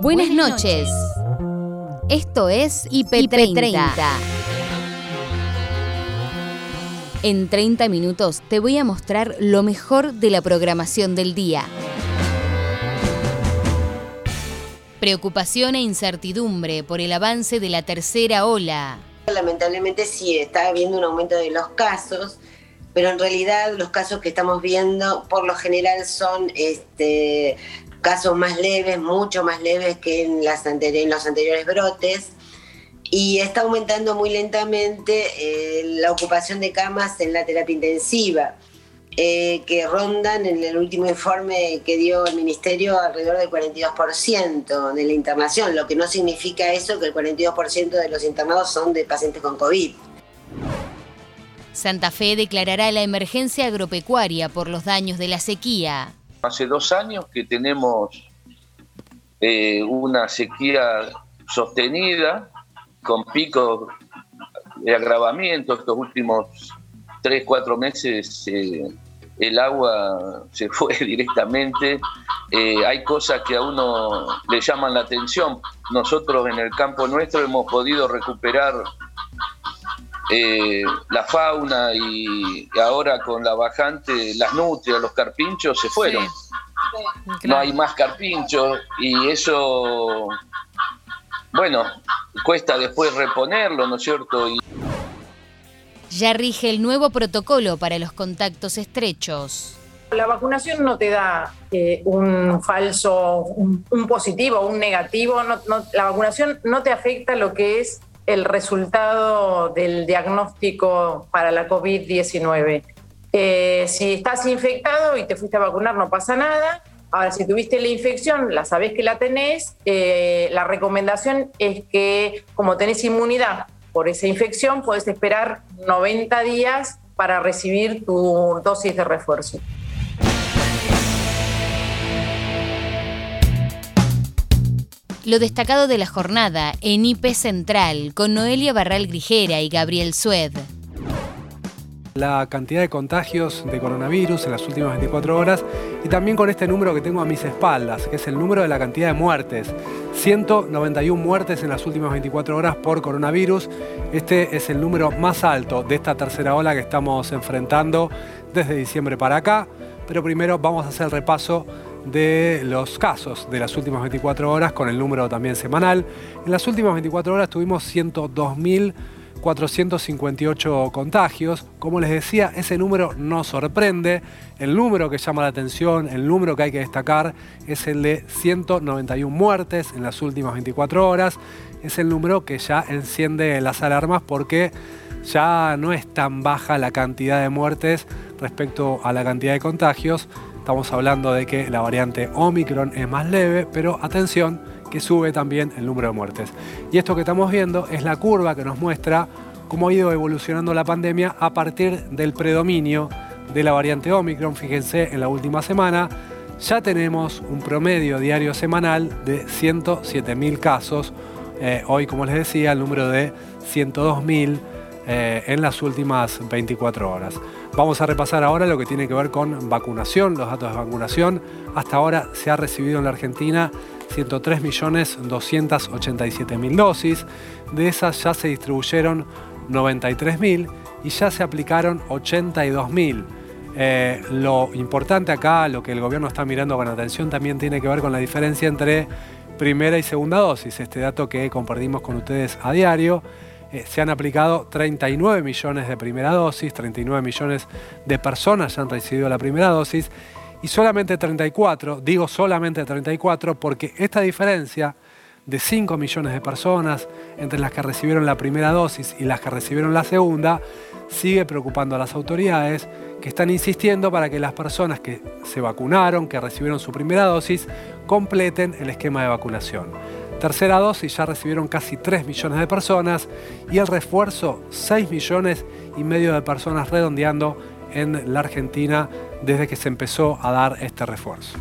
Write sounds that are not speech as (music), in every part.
Buenas noches. Esto es IP30. En 30 minutos te voy a mostrar lo mejor de la programación del día. Preocupación e incertidumbre por el avance de la tercera ola. Lamentablemente sí, está habiendo un aumento de los casos, pero en realidad los casos que estamos viendo por lo general son este, casos más leves, mucho más leves que en, las los anteriores brotes. Y está aumentando muy lentamente eh, la ocupación de camas en la terapia intensiva, eh, que rondan en el último informe que dio el Ministerio alrededor del 42% de la internación, lo que no significa eso que el 42% de los internados son de pacientes con COVID. Santa Fe declarará la emergencia agropecuaria por los daños de la sequía. Hace dos años que tenemos eh, una sequía sostenida con picos de agravamiento. Estos últimos tres, cuatro meses eh, el agua (laughs) se fue directamente. Eh, hay cosas que a uno le llaman la atención. Nosotros en el campo nuestro hemos podido recuperar eh, la fauna y, ahora con la bajante, las nutrias, los carpinchos se fueron. No hay más carpinchos y eso, bueno, cuesta después reponerlo, ¿no es cierto? Ya rige el nuevo protocolo para los contactos estrechos. La vacunación no te da eh, un falso, un, positivo, un negativo. la vacunación no te afecta lo que es el resultado del diagnóstico para la COVID-19. Eh, si estás infectado y te fuiste a vacunar, no pasa nada. Ahora, si tuviste la infección, la sabés que la tenés, eh, la recomendación es que como tenés inmunidad por esa infección, puedes esperar 90 días para recibir tu dosis de refuerzo. Lo destacado de la jornada en IP Central con Noelia Barral Grijera y Gabriel Sued. La cantidad de contagios de coronavirus en las últimas 24 horas y también con este número que tengo a mis espaldas, que es el número de la cantidad de muertes. 191 muertes en las últimas 24 horas por coronavirus. Este es el número más alto de esta tercera ola que estamos enfrentando desde diciembre para acá. Pero primero vamos a hacer el repaso de los casos de las últimas 24 horas con el número también semanal. En las últimas 24 horas tuvimos 102.458 contagios. Como les decía, ese número no sorprende. El número que llama la atención, el número que hay que destacar es el de 191 muertes en las últimas 24 horas. Es el número que ya enciende las alarmas porque ya no es tan baja la cantidad de muertes respecto a la cantidad de contagios. Estamos hablando de que la variante Omicron es más leve, pero atención que sube también el número de muertes. Y esto que estamos viendo es la curva que nos muestra cómo ha ido evolucionando la pandemia a partir del predominio de la variante Omicron. Fíjense, en la última semana ya tenemos un promedio diario semanal de 107.000 casos. Eh, hoy, como les decía, el número de 102.000 eh, en las últimas 24 horas. Vamos a repasar ahora lo que tiene que ver con vacunación, los datos de vacunación. Hasta ahora se ha recibido en la Argentina 103.287.000 dosis. De esas ya se distribuyeron 93.000 y ya se aplicaron 82.000. Eh, lo importante acá, lo que el gobierno está mirando con atención, también tiene que ver con la diferencia entre primera y segunda dosis, este dato que compartimos con ustedes a diario. Eh, se han aplicado 39 millones de primera dosis, 39 millones de personas ya han recibido la primera dosis y solamente 34, digo solamente 34 porque esta diferencia de 5 millones de personas entre las que recibieron la primera dosis y las que recibieron la segunda sigue preocupando a las autoridades que están insistiendo para que las personas que se vacunaron, que recibieron su primera dosis, completen el esquema de vacunación. Tercera dosis ya recibieron casi 3 millones de personas y el refuerzo 6 millones y medio de personas redondeando en la Argentina desde que se empezó a dar este refuerzo.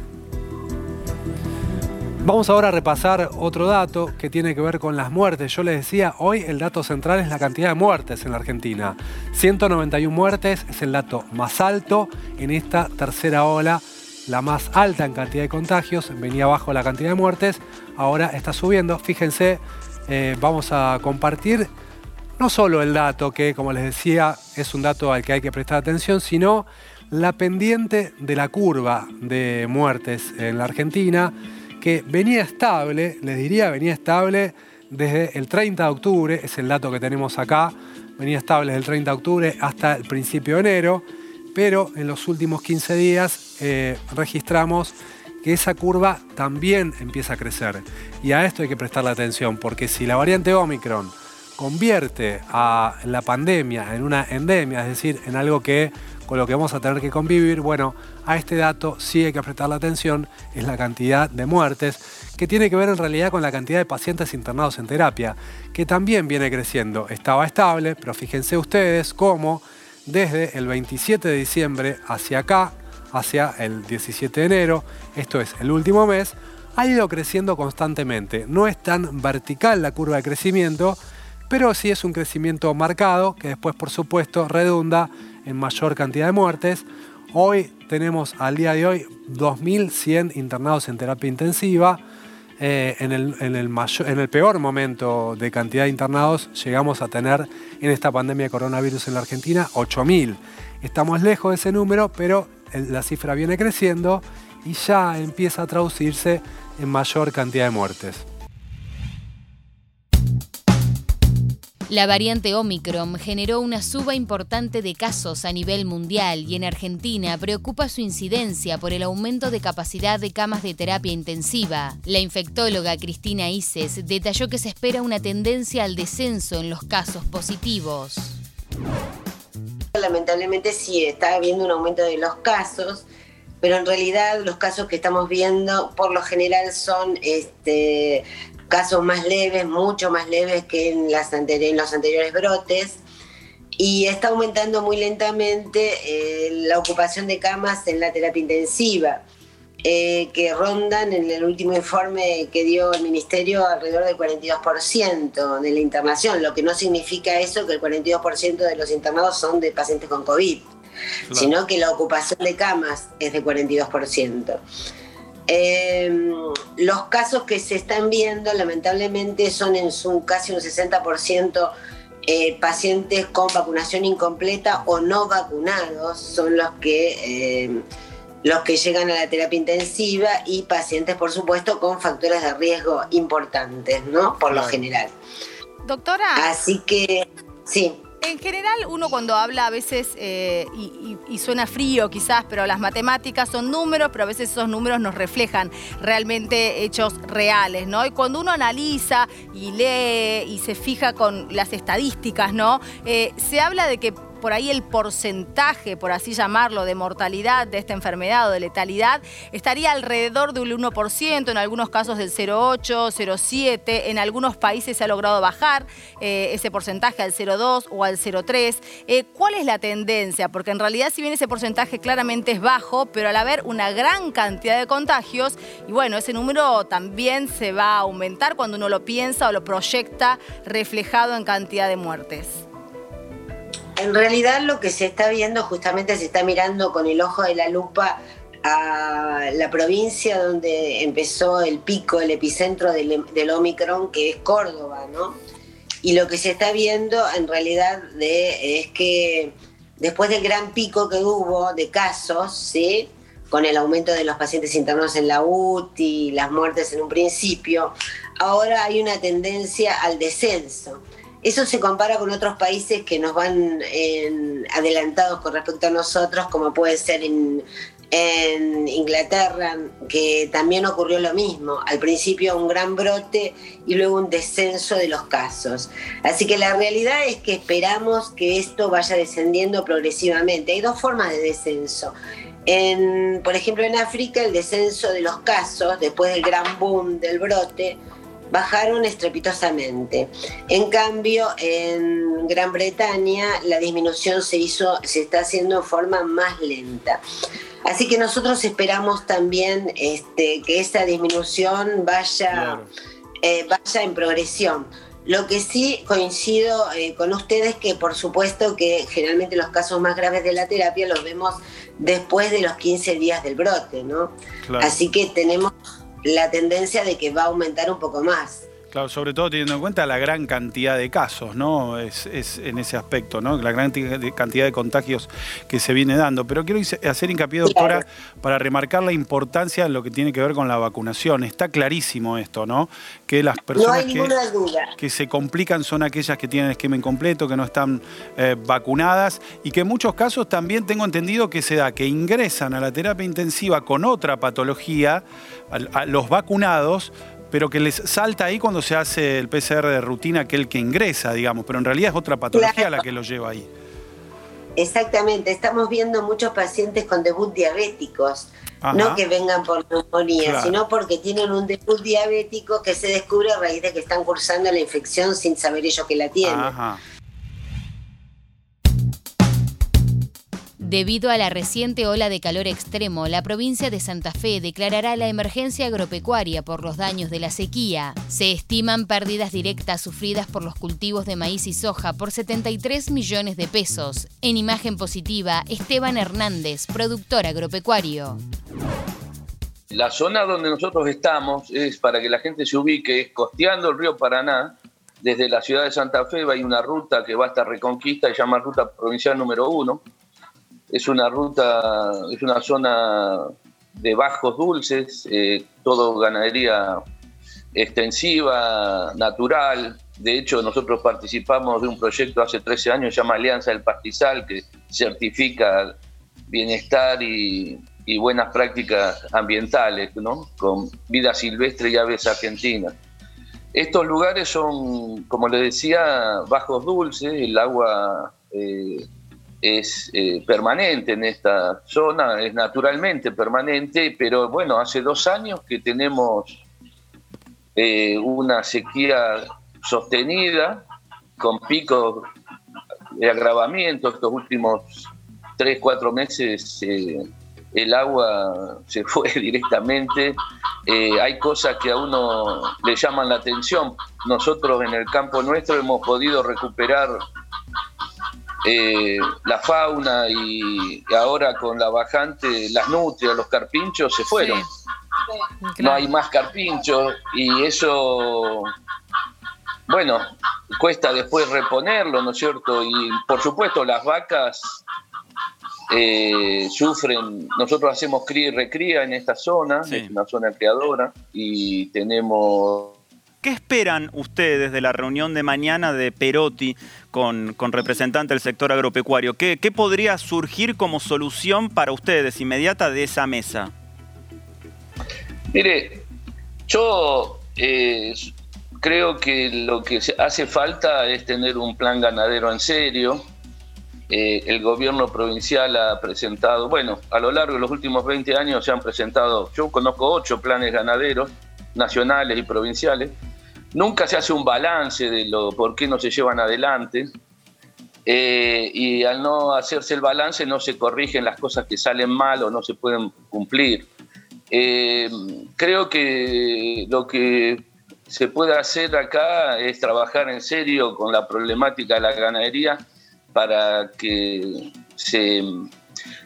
Vamos ahora a repasar otro dato que tiene que ver con las muertes. Yo les decía, hoy el dato central es la cantidad de muertes en la Argentina. 191 muertes es el dato más alto en esta tercera ola la más alta en cantidad de contagios, venía bajo la cantidad de muertes, ahora está subiendo. Fíjense, eh, vamos a compartir no solo el dato, que como les decía es un dato al que hay que prestar atención, sino la pendiente de la curva de muertes en la Argentina, que venía estable, les diría, venía estable desde el 30 de octubre, es el dato que tenemos acá, venía estable desde el 30 de octubre hasta el principio de enero, pero en los últimos 15 días eh, registramos esa curva también empieza a crecer. Y a esto hay que prestarle atención, porque si la variante Omicron convierte a la pandemia en una endemia, es decir, en algo que con lo que vamos a tener que convivir, bueno, a este dato sí hay que prestarle atención, es la cantidad de muertes, que tiene que ver en realidad con la cantidad de pacientes internados en terapia, que también viene creciendo. Estaba estable, pero fíjense ustedes cómo desde el 27 de diciembre hacia acá, hacia el 17 de enero, esto es el último mes, ha ido creciendo constantemente. No es tan vertical la curva de crecimiento, pero sí es un crecimiento marcado que después, por supuesto, redunda en mayor cantidad de muertes. Hoy tenemos al día de hoy 2.100 internados en terapia intensiva. Eh, en, el, en, el en, el, peor momento de cantidad de internados llegamos a tener en esta pandemia de coronavirus en la Argentina 8.000. Estamos lejos de ese número, pero la cifra viene creciendo y ya empieza a traducirse en mayor cantidad de muertes. La variante Omicron generó una suba importante de casos a nivel mundial y en Argentina preocupa su incidencia por el aumento de capacidad de camas de terapia intensiva. La infectóloga Cristina Ises detalló que se espera una tendencia al descenso en los casos positivos. Lamentablemente sí, está habiendo un aumento de los casos, pero en realidad los casos que estamos viendo por lo general son este, casos más leves, mucho más leves que en, las en los anteriores brotes. Y está aumentando muy lentamente eh, la ocupación de camas en la terapia intensiva, eh, que rondan en el último informe que dio el Ministerio alrededor del 42% de la internación, lo que no significa eso que el 42% de los internados son de pacientes con COVID, sino que la ocupación de camas es de 42%. Em, los casos que se están viendo, lamentablemente, son en su casi un 60% eh, pacientes con vacunación incompleta o no vacunados, son los que, em, los que llegan a la terapia intensiva y pacientes, por supuesto, con factores de riesgo importantes, ¿no? Por lo general. Doctora. Así que, sí. En general, uno cuando habla a veces, eh, y, suena frío quizás, pero las matemáticas son números, pero a veces esos números nos reflejan realmente hechos reales, ¿no? Y cuando uno analiza y lee y se fija con las estadísticas, ¿no? Eh, se habla de que por ahí el porcentaje, por así llamarlo, de mortalidad de esta enfermedad o de letalidad estaría alrededor del 1%, en algunos casos del 0,8, 0,7, en algunos países se ha logrado bajar eh, ese porcentaje al 0,2 o al 0,3. Eh, ¿Cuál es la tendencia? Porque en realidad si bien ese porcentaje claramente es bajo, pero al haber una gran cantidad de contagios, y bueno, ese número también se va a aumentar cuando uno lo piensa o lo proyecta reflejado en cantidad de muertes. En realidad lo que se está viendo justamente se está mirando con el ojo de la lupa a la provincia donde empezó el pico, el epicentro del, Omicron, que es Córdoba, ¿no? Y lo que se está viendo en realidad es que después del gran pico que hubo de casos, ¿sí? con el aumento de los pacientes internos en la UTI, las muertes en un principio, ahora hay una tendencia al descenso. Eso se compara con otros países que nos van adelantados con respecto a nosotros, como puede ser en, Inglaterra, que también ocurrió lo mismo. Al principio un gran brote y luego un descenso de los casos. Así que la realidad es que esperamos que esto vaya descendiendo progresivamente. Hay dos formas de descenso. por ejemplo, en África el descenso de los casos después del gran boom del brote bajaron estrepitosamente. En cambio, en Gran Bretaña la disminución se hizo, se está haciendo en forma más lenta. Así que nosotros esperamos también este, que esa disminución vaya, eh, vaya en progresión. Lo que sí coincido eh, con ustedes que por supuesto que generalmente los casos más graves de la terapia los vemos después de los 15 días del brote, ¿no? Así que tenemos la tendencia de que va a aumentar un poco más. Claro, sobre todo teniendo en cuenta la gran cantidad de casos, ¿no? Es, en ese aspecto, ¿no? La gran cantidad de contagios que se viene dando. Pero quiero hacer hincapié, doctora, para remarcar la importancia de lo que tiene que ver con la vacunación. Está clarísimo esto, ¿no? Que las personas que, se complican son aquellas que tienen esquema incompleto, que no están eh, vacunadas y que en muchos casos también tengo entendido que se da que ingresan a la terapia intensiva con otra patología, a los vacunados, pero que les salta ahí cuando se hace el PCR de rutina, aquel que ingresa, digamos, pero en realidad es otra patología la que lo lleva ahí. Exactamente, estamos viendo muchos pacientes con debut diabéticos, no que vengan por neumonía, sino porque tienen un debut diabético que se descubre a raíz de que están cursando la infección sin saber ellos que la tienen. Ajá. Debido a la reciente ola de calor extremo, la provincia de Santa Fe declarará la emergencia agropecuaria por los daños de la sequía. Se estiman pérdidas directas sufridas por los cultivos de maíz y soja por 73 millones de pesos. En imagen positiva, Esteban Hernández, productor agropecuario. La zona donde nosotros estamos es, para que la gente se ubique, costeando el río Paraná. Desde la ciudad de Santa Fe hay una ruta que va hasta Reconquista, se llama Ruta Provincial número 1 es una ruta, es una zona de bajos dulces, eh, todo ganadería extensiva, natural. De hecho, nosotros participamos de un proyecto hace 13 años, se llama Alianza del Pastizal, que certifica bienestar y, buenas prácticas ambientales, ¿no? con vida silvestre y aves argentinas. Estos lugares son, como les decía, bajos dulces, el agua eh, es eh, permanente en esta zona, es naturalmente permanente, pero bueno, hace dos años que tenemos eh, una sequía sostenida con picos de agravamiento. Estos últimos tres, cuatro meses eh, el agua (laughs) se fue directamente. hay cosas que a uno le llaman la atención. Nosotros en el campo nuestro hemos podido recuperar eh, la fauna y, ahora con la bajante, las nutrias, los carpinchos se fueron. No hay más carpinchos y eso, bueno, cuesta después reponerlo, ¿no es cierto? Y por supuesto las vacas eh, sufren, nosotros hacemos cría y recría en esta zona, es una zona creadora y tenemos ¿Qué esperan ustedes de la reunión de mañana de Perotti con, con representante del sector agropecuario? ¿Qué, podría surgir como solución para ustedes inmediata de esa mesa? Mire, yo eh, creo que lo que hace falta es tener un plan ganadero en serio. Eh, el gobierno provincial ha presentado, bueno, a lo largo de los últimos 20 años se han presentado, yo conozco ocho planes ganaderos nacionales y provinciales. Nunca se hace un balance de lo por qué no se llevan adelante. Eh, y al no hacerse el balance no se corrigen las cosas que salen mal o no se pueden cumplir. Eh, creo que lo que se puede hacer acá es trabajar en serio con la problemática de la ganadería para que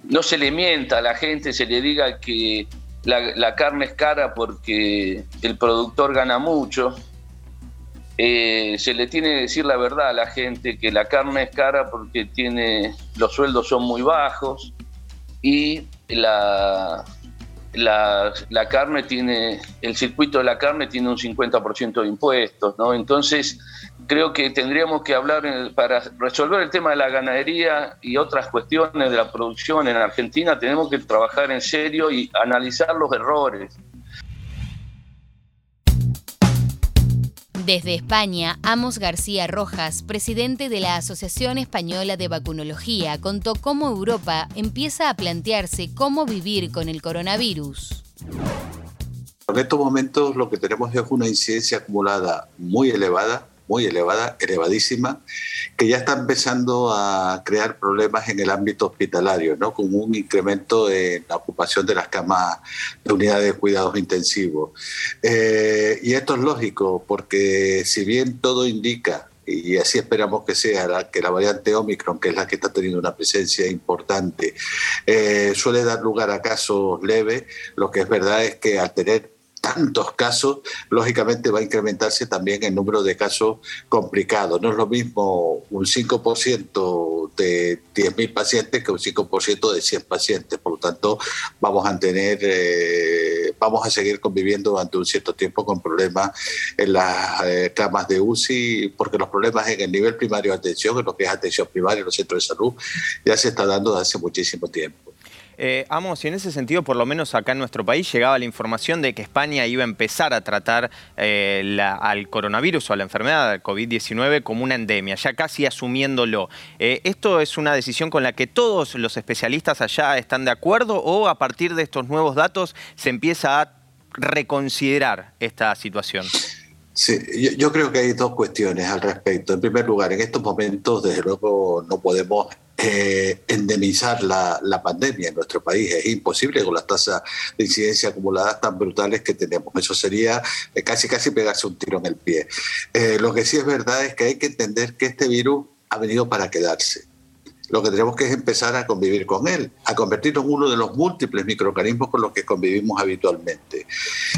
no se le mienta a la gente, se le diga que la, carne es cara porque el productor gana mucho. Eh, se le tiene que decir la verdad a la gente que la carne es cara porque tiene, los sueldos son muy bajos y la, la, carne tiene, el circuito de la carne tiene un 50% de impuestos, ¿no? Entonces, creo que tendríamos que hablar, para resolver el tema de la ganadería y otras cuestiones de la producción en Argentina, tenemos que trabajar en serio y analizar los errores. Desde España, Amos García Rojas, presidente de la Asociación Española de Vacunología, contó cómo Europa empieza a plantearse cómo vivir con el coronavirus. En estos momentos lo que tenemos es una incidencia acumulada muy elevada muy elevada, elevadísima, que ya está empezando a crear problemas en el ámbito hospitalario, ¿no? con un incremento en la ocupación de las camas de unidades de cuidados intensivos. Eh, y esto es lógico, porque si bien todo indica y así esperamos que sea, que la variante Omicron, que es la que está teniendo una presencia importante, eh, suele dar lugar a casos leves, lo que es verdad es que al tener tantos casos, lógicamente va a incrementarse también el número de casos complicados. No es lo mismo un 5% de 10.000 pacientes que un 5% de 100 pacientes. Por lo tanto, vamos a tener, eh, vamos a seguir conviviendo durante un cierto tiempo con problemas en las eh, camas de UCI, porque los problemas en el nivel primario de atención, en lo que es atención primaria en los centros de salud, ya se está dando desde hace muchísimo tiempo. Eh, Amos, y en ese sentido, por lo menos acá en nuestro país, llegaba la información de que España iba a empezar a tratar eh, al coronavirus o a la enfermedad del COVID-19 como una endemia, ya casi asumiéndolo. Eh, ¿Esto es una decisión con la que todos los especialistas allá están de acuerdo o a partir de estos nuevos datos se empieza a reconsiderar esta situación? Sí, yo, creo que hay dos cuestiones al respecto. En primer lugar, en estos momentos, desde luego, no podemos eh, endemizar la, la, pandemia en nuestro país. Es imposible con las tasas de incidencia acumuladas tan brutales que tenemos. Eso sería eh, casi, casi pegarse un tiro en el pie. Eh, lo que sí es verdad es que hay que entender que este virus ha venido para quedarse lo que tenemos que es empezar a convivir con él, a convertirnos en uno de los múltiples microorganismos con los que convivimos habitualmente.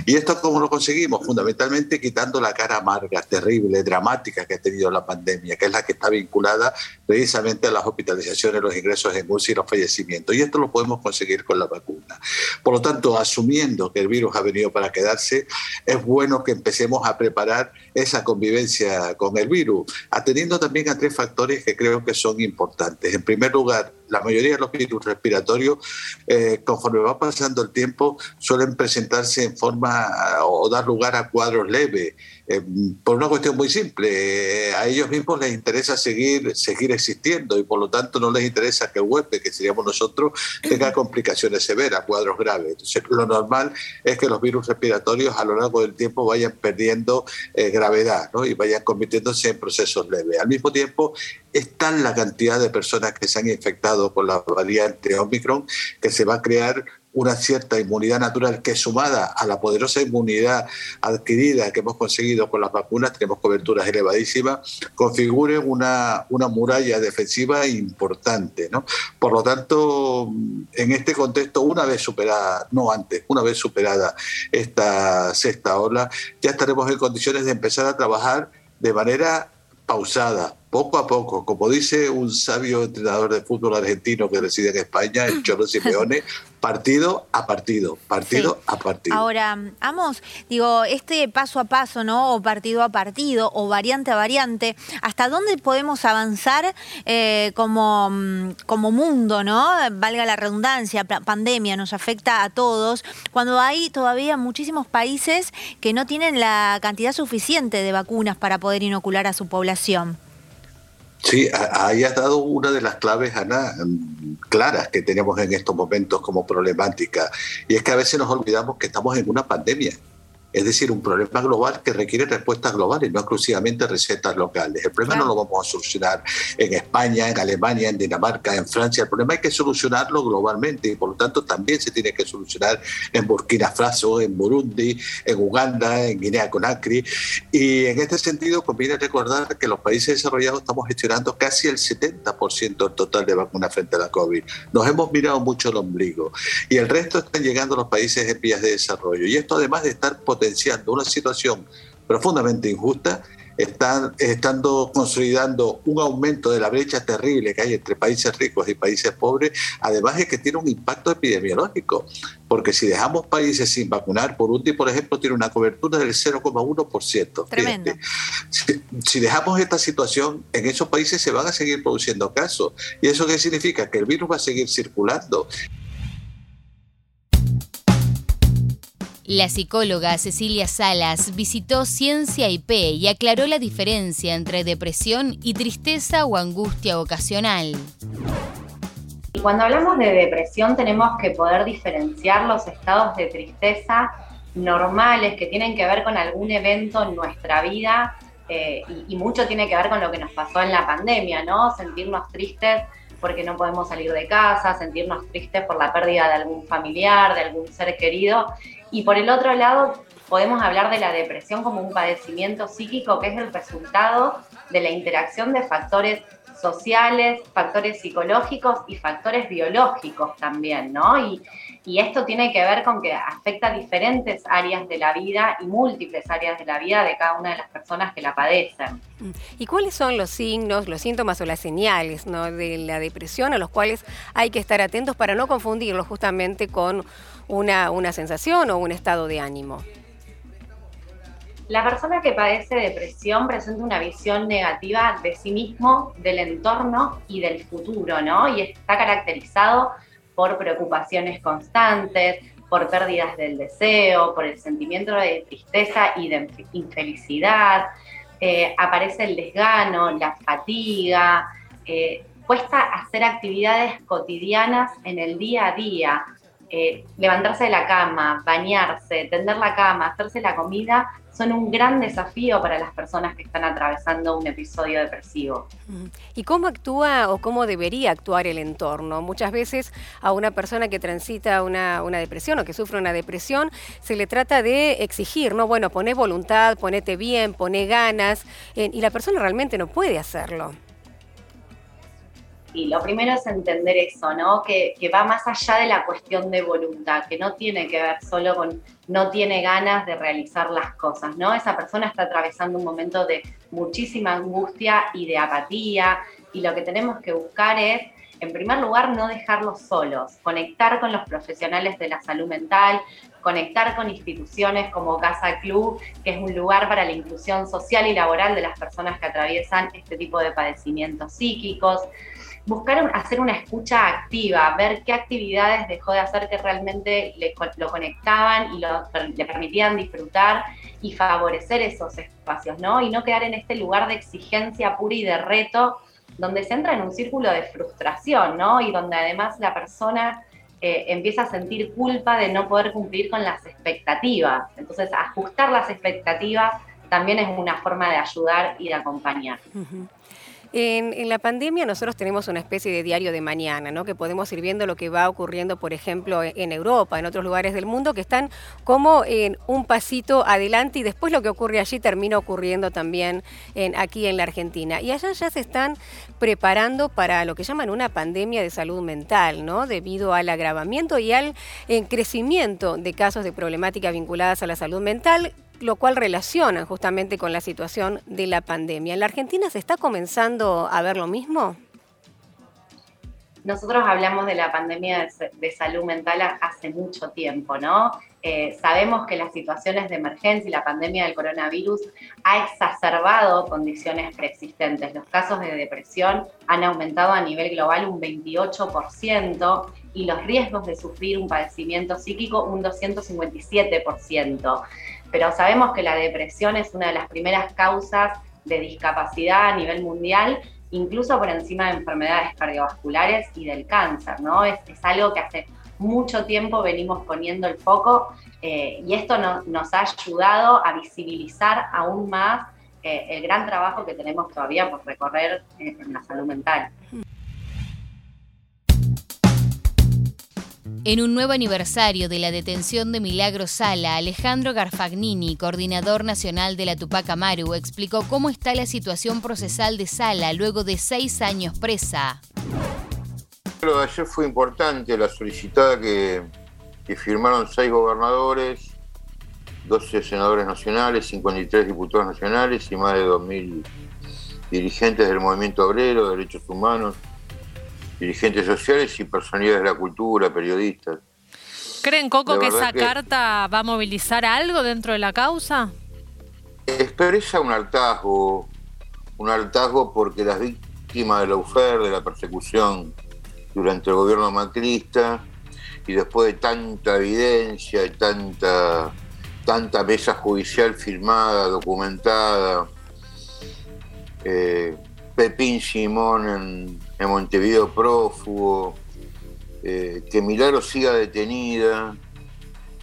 ¿Y esto cómo lo conseguimos? Fundamentalmente quitando la cara amarga, terrible, dramática que ha tenido la pandemia, que es la que está vinculada precisamente a las hospitalizaciones, los ingresos en UCI y los fallecimientos. Y esto lo podemos conseguir con la vacuna. Por lo tanto, asumiendo que el virus ha venido para quedarse, es bueno que empecemos a preparar esa convivencia con el virus, atendiendo también a tres factores que creo que son importantes. Primer lugar, la mayoría de los virus respiratorios, eh, conforme va pasando el tiempo, suelen presentarse en forma o dar lugar a cuadros leves, eh, por una cuestión muy simple. Eh, a ellos mismos les interesa seguir, seguir existiendo y por lo tanto no les interesa que el huésped, que seríamos nosotros, tenga complicaciones severas, cuadros graves. Entonces, lo normal es que los virus respiratorios a lo largo del tiempo vayan perdiendo gravedad ¿no? y vayan convirtiéndose en procesos leves. Al mismo tiempo, es tal la cantidad de personas que se han infectado con la variante Omicron que se va a crear una cierta inmunidad natural que sumada a la poderosa inmunidad adquirida que hemos conseguido con las vacunas, tenemos coberturas elevadísimas, configure una, una muralla defensiva importante. ¿no? Por lo tanto, en este contexto, una vez superada, no antes, una vez superada esta sexta ola, ya estaremos en condiciones de empezar a trabajar de manera pausada, poco a poco, como dice un sabio entrenador de fútbol argentino que reside en España, el Cholo (laughs) Simeone, partido a partido, partido a partido. Ahora, vamos, digo, este paso a paso, ¿no? O partido a partido, o variante a variante, ¿hasta dónde podemos avanzar eh, como, mm, como mundo, ¿no? Valga la redundancia, pandemia nos afecta a todos, cuando hay todavía muchísimos países que no tienen la cantidad suficiente de vacunas para poder inocular a su población. Sí, ahí has dado una de las claves, Ana, mm, claras que tenemos en estos momentos como problemática. Y es que a veces nos olvidamos que estamos en una pandemia es decir, un problema global que requiere respuestas globales, no exclusivamente recetas locales. El problema no lo vamos a solucionar en España, en Alemania, en Dinamarca, en Francia. El problema hay que solucionarlo globalmente y por lo tanto también se tiene que solucionar en Burkina Faso, en Burundi, en Uganda, en Guinea Conakry. Y en este sentido conviene recordar que los países desarrollados estamos gestionando casi el 70% del total de vacunas frente a la COVID. Nos hemos mirado mucho el ombligo y el resto están llegando a los países en vías de desarrollo. Y esto además de estar potenciando una situación profundamente injusta, están estando consolidando un aumento de la brecha terrible que hay entre países ricos y países pobres, además de que tiene un impacto epidemiológico, porque si dejamos países sin vacunar, por último, por ejemplo, tiene una cobertura del 0,1%. Tremendo. Si, si, dejamos esta situación, en esos países se van a seguir produciendo casos. ¿Y eso qué significa? Que el virus va a seguir circulando. La psicóloga Cecilia Salas visitó Ciencia IP y aclaró la diferencia entre depresión y tristeza o angustia ocasional. Cuando hablamos de depresión tenemos que poder diferenciar los estados de tristeza normales que tienen que ver con algún evento en nuestra vida eh, y, y mucho tiene que ver con lo que nos pasó en la pandemia, ¿no? Sentirnos tristes porque no podemos salir de casa, sentirnos tristes por la pérdida de algún familiar, de algún ser querido. Y por el otro lado, podemos hablar de la depresión como un padecimiento psíquico que es el resultado de la interacción de factores sociales, factores psicológicos y factores biológicos también, ¿no? Y, y esto tiene que ver con que afecta diferentes áreas de la vida y múltiples áreas de la vida de cada una de las personas que la padecen. Mm. ¿Y cuáles son los signos, los síntomas o las señales ¿no? de la depresión a los cuales hay que estar atentos para no confundirlo justamente con una, una sensación o un estado de ánimo? La persona que padece depresión presenta una visión negativa de sí mismo, del entorno y del futuro, ¿no? Y está caracterizado por preocupaciones constantes, por pérdidas del deseo, por el sentimiento de tristeza y de infelicidad. Eh, aparece el desgano, la fatiga, eh, cuesta hacer actividades cotidianas en el día a día, eh, levantarse de la cama, bañarse, tender la cama, hacerse la comida, son un gran desafío para las personas que están atravesando un episodio depresivo. ¿Y cómo actúa o cómo debería actuar el entorno? Muchas veces a una persona que transita una, depresión o que sufre una depresión se le trata de exigir, ¿no? Bueno, poné voluntad, ponete bien, poné ganas, y la persona realmente no puede hacerlo. Y lo primero es entender eso, ¿no? Que, va más allá de la cuestión de voluntad, que no tiene que ver solo con no tiene ganas de realizar las cosas, ¿no? Esa persona está atravesando un momento de muchísima angustia y de apatía, y lo que tenemos que buscar es, en primer lugar, no dejarlos solos, conectar con los profesionales de la salud mental, conectar con instituciones como Casa Club, que es un lugar para la inclusión social y laboral de las personas que atraviesan este tipo de padecimientos psíquicos buscar hacer una escucha activa, ver qué actividades dejó de hacer que realmente lo conectaban y le permitían disfrutar y favorecer esos espacios, ¿no? Y no quedar en este lugar de exigencia pura y de reto, donde se entra en un círculo de frustración, ¿no? Y donde además la persona eh, empieza a sentir culpa de no poder cumplir con las expectativas. Entonces, ajustar las expectativas también es una forma de ayudar y de acompañar. En, la pandemia nosotros tenemos una especie de diario de mañana, ¿no? que podemos ir viendo lo que va ocurriendo, por ejemplo, e, en Europa, en otros lugares del mundo, que están como en un pasito adelante y después lo que ocurre allí termina ocurriendo también aquí en la Argentina. Y allá ya se están preparando para lo que llaman una pandemia de salud mental, ¿no? debido al agravamiento y al crecimiento de casos de problemática vinculadas a la salud mental lo cual relacionan justamente con la situación de la pandemia. ¿En la Argentina se está comenzando a ver lo mismo? Nosotros hablamos de la pandemia de, salud mental hace mucho tiempo, ¿no? Eh, sabemos que las situaciones de emergencia y la pandemia del coronavirus ha exacerbado condiciones preexistentes. Los casos de depresión han aumentado a nivel global un 28% y los riesgos de sufrir un padecimiento psíquico un 257% pero sabemos que la depresión es una de las primeras causas de discapacidad a nivel mundial, incluso por encima de enfermedades cardiovasculares y del cáncer, ¿no? Es, algo que hace mucho tiempo venimos poniendo el foco eh, y esto nos ha ayudado a visibilizar aún más eh, el gran trabajo que tenemos todavía por recorrer en la salud mental. En un nuevo aniversario de la detención de Milagro Sala, Alejandro Garfagnini, coordinador nacional de la Tupac Amaru, explicó cómo está la situación procesal de Sala luego de seis años presa. Lo de ayer fue importante, la solicitada que, que firmaron seis gobernadores, 12 senadores nacionales, 53 diputados nacionales y más de 2.000 dirigentes del movimiento obrero, derechos humanos, dirigentes sociales y personalidades de la cultura, periodistas. ¿Creen, Coco, que esa carta va a movilizar algo dentro de la causa? Expresa un hartazgo, un hartazgo porque las víctimas de la UFER, de la persecución durante el gobierno macrista, y después de tanta evidencia y tanta, tanta mesa judicial firmada, documentada, eh, Pepín Simón en en Montevideo prófugo, eh, que Milagro siga detenida,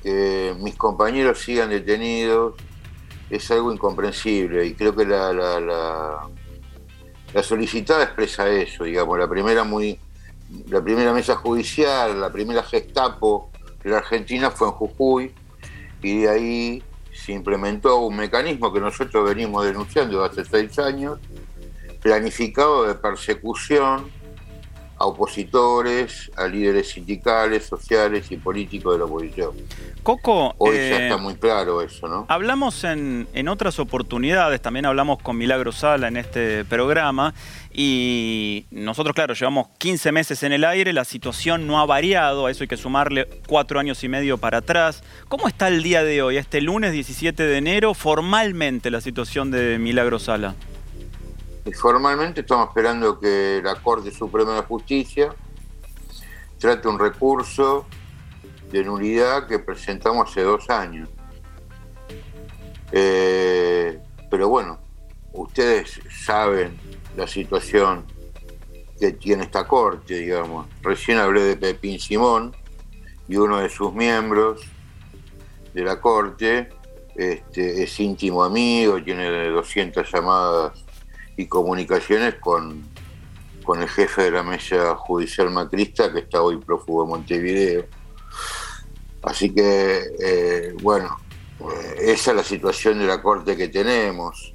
que mis compañeros sigan detenidos, es algo incomprensible. Y creo que la, la, solicitada expresa eso, digamos, la primera muy la primera mesa judicial, la primera gestapo de la Argentina fue en Jujuy y de ahí se implementó un mecanismo que nosotros venimos denunciando hace seis años, planificado de persecución a opositores, a líderes sindicales, sociales y políticos de la oposición. Coco, Hoy ya eh, está muy claro eso, ¿no? Hablamos en, en otras oportunidades, también hablamos con Milagro Sala en este programa y nosotros, claro, llevamos 15 meses en el aire, la situación no ha variado, a eso hay que sumarle cuatro años y medio para atrás. ¿Cómo está el día de hoy, este lunes 17 de enero, formalmente la situación de Milagro Sala? Y formalmente estamos esperando que la Corte Suprema de Justicia trate un recurso de nulidad que presentamos hace dos años. Eh, pero bueno, ustedes saben la situación que tiene esta Corte, digamos. Recién hablé de Pepín Simón y uno de sus miembros de la Corte este, es íntimo amigo, tiene 200 llamadas y comunicaciones con, con el jefe de la mesa judicial macrista que está hoy prófugo de Montevideo. Así que, eh, bueno, eh, esa es la situación de la Corte que tenemos.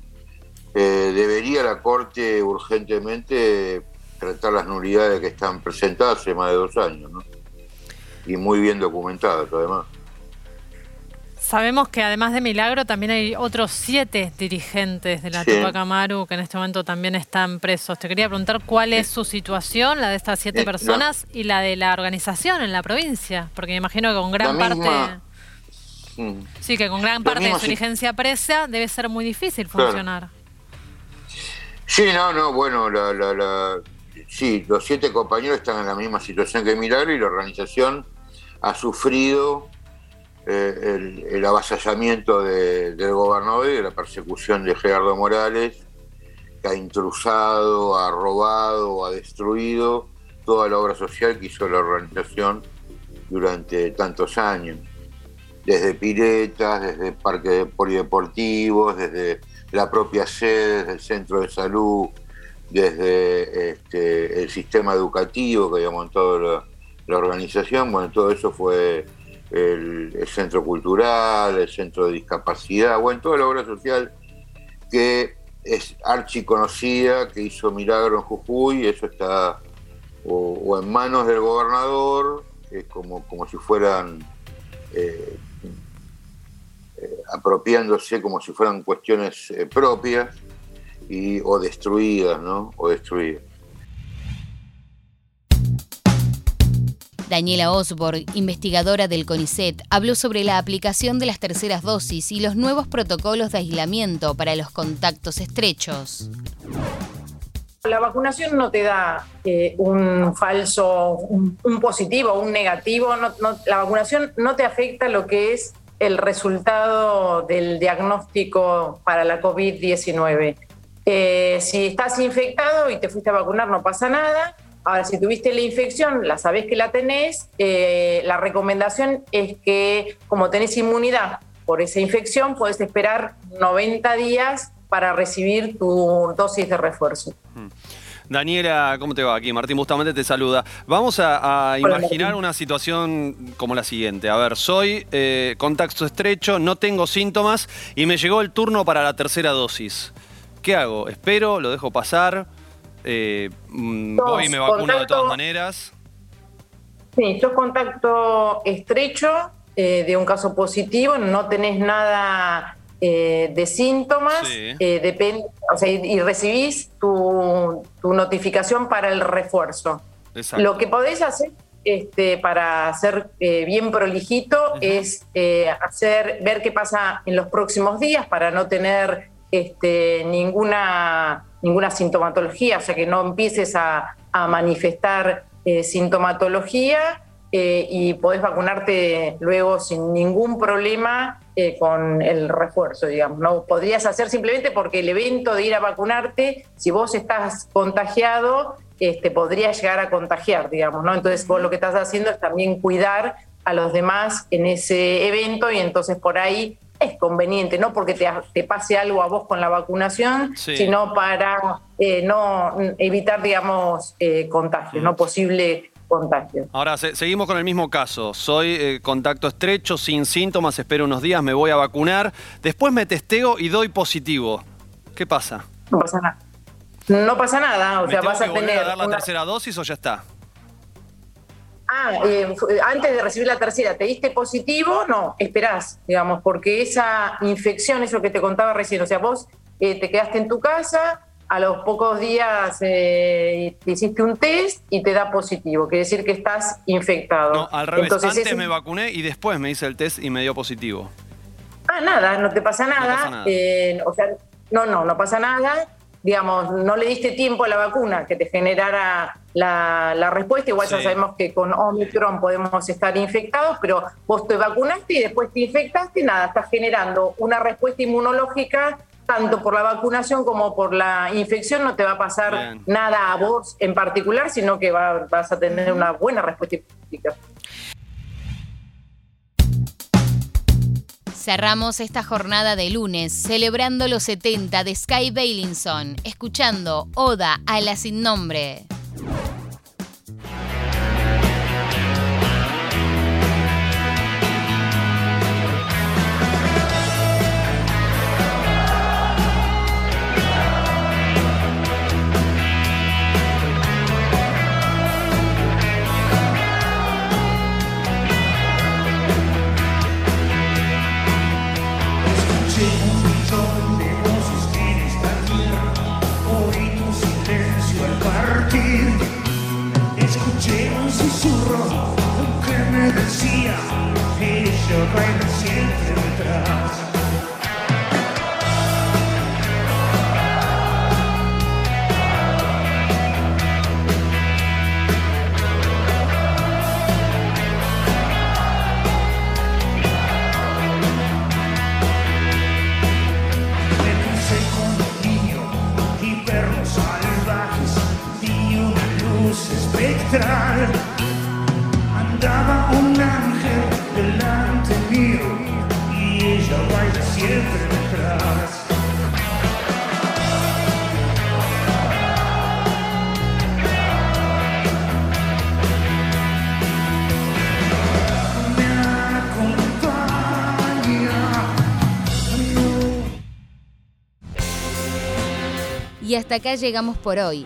Eh, debería la Corte urgentemente tratar las nulidades que están presentadas hace más de dos años, ¿no? Y muy bien documentadas, además. Sabemos que además de Milagro también hay otros siete dirigentes de la Sí. Tupac Amaru que en este momento también están presos. Te quería preguntar cuál es su situación, la de estas siete Eh, personas y la de la organización en la provincia, porque me imagino que con gran La parte, misma- sí, que con gran la parte de su dirigencia presa debe ser muy difícil Claro. funcionar. Sí, no, no, bueno, la, la, la- sí, los siete compañeros están en la misma situación que Milagro y la organización ha sufrido eh, el, el avasallamiento de- del gobernador y la persecución de Gerardo Morales, que ha intrusado, ha robado, ha destruido toda la obra social que hizo la organización durante tantos años. Desde piletas, desde parques polideportivos, desde la propia sede, desde el centro de salud, desde este, el sistema educativo que había montado la organización. Bueno, todo eso fue el, centro cultural, el centro de discapacidad, bueno, toda la obra social que es archiconocida, que hizo Milagro en Jujuy, eso está o, o en manos del gobernador, eh, como, como si fueran eh, eh, apropiándose como si fueran cuestiones eh, propias y, o destruidas, ¿no? O destruidas. Daniela Osborg, investigadora del CONICET, habló sobre la aplicación de las terceras dosis y los nuevos protocolos de aislamiento para los contactos estrechos. La vacunación no te da eh, un falso, un, positivo, un negativo. la vacunación no te afecta lo que es el resultado del diagnóstico para la COVID-19. Eh, si estás infectado y te fuiste a vacunar, no pasa nada. Ahora, si tuviste la infección, la sabés que la tenés, eh, la recomendación es que como tenés inmunidad por esa infección, podés esperar 90 días para recibir tu dosis de refuerzo. Daniela, ¿cómo te va? Aquí Martín Bustamante te saluda. Vamos a, imaginar Martín. una situación como la siguiente. A ver, soy eh, contacto estrecho, no tengo síntomas y me llegó el turno para la tercera dosis. ¿Qué hago? ¿Espero? ¿Lo dejo pasar? Eh, mm, ¿Voy y me vacuno de todas maneras? Sí, sos contacto estrecho eh, de un caso positivo, no tenés nada eh, de síntomas, Sí. eh, depende, o sea, y, y recibís tu, tu notificación para el refuerzo. Exacto. Lo que podés hacer este, para ser eh, bien prolijito es eh, hacer, ver qué pasa en los próximos días para no tener este, ninguna, ninguna sintomatología, o sea que no empieces a, manifestar eh, sintomatología eh, y podés vacunarte luego sin ningún problema eh, con el refuerzo, digamos. No podrías hacer simplemente porque el evento de ir a vacunarte, si vos estás contagiado, este, podría llegar a contagiar, digamos, ¿no? Entonces vos lo que estás haciendo es también cuidar a los demás en ese evento y entonces por ahí es conveniente, no porque te, te pase algo a vos con la vacunación, Sí. sino para eh, no evitar, digamos, eh, contagios, no posible contagio. Ahora, se- seguimos con el mismo caso. Soy eh, contacto estrecho, sin síntomas, espero unos días, me voy a vacunar. Después me testeo y doy positivo. ¿Qué pasa? No pasa nada. no pasa nada. O ¿Me sea, tengo vas que a tener. a dar la una- tercera dosis o ya está? Ah, eh, antes de recibir la tercera, ¿te diste positivo? No, esperás, digamos, porque esa infección, eso que te contaba recién, o sea, vos eh, te quedaste en tu casa, a los pocos días eh, te hiciste un test y te da positivo, quiere decir que estás infectado. No, al revés. Entonces, Antes me vacuné y después me hice el test y me dio positivo. Ah, nada, no te pasa nada. pasa nada. o sea, no, no, no pasa nada. Digamos, no le diste tiempo a la vacuna que te generara la, la respuesta. Igual ya sabemos que con Omicron podemos estar infectados, pero vos te vacunaste y después te infectaste, nada, estás generando una respuesta inmunológica tanto por la vacunación como por la infección. No te va a pasar Bien. nada a vos en particular, sino que va- vas a tener una buena respuesta inmunológica. Cerramos esta jornada de lunes celebrando los 70 de Sky Bailinson, escuchando Oda a la sin nombre. Andaba un ángel delante mío y ella baila siempre detrás. Y hasta acá llegamos por hoy.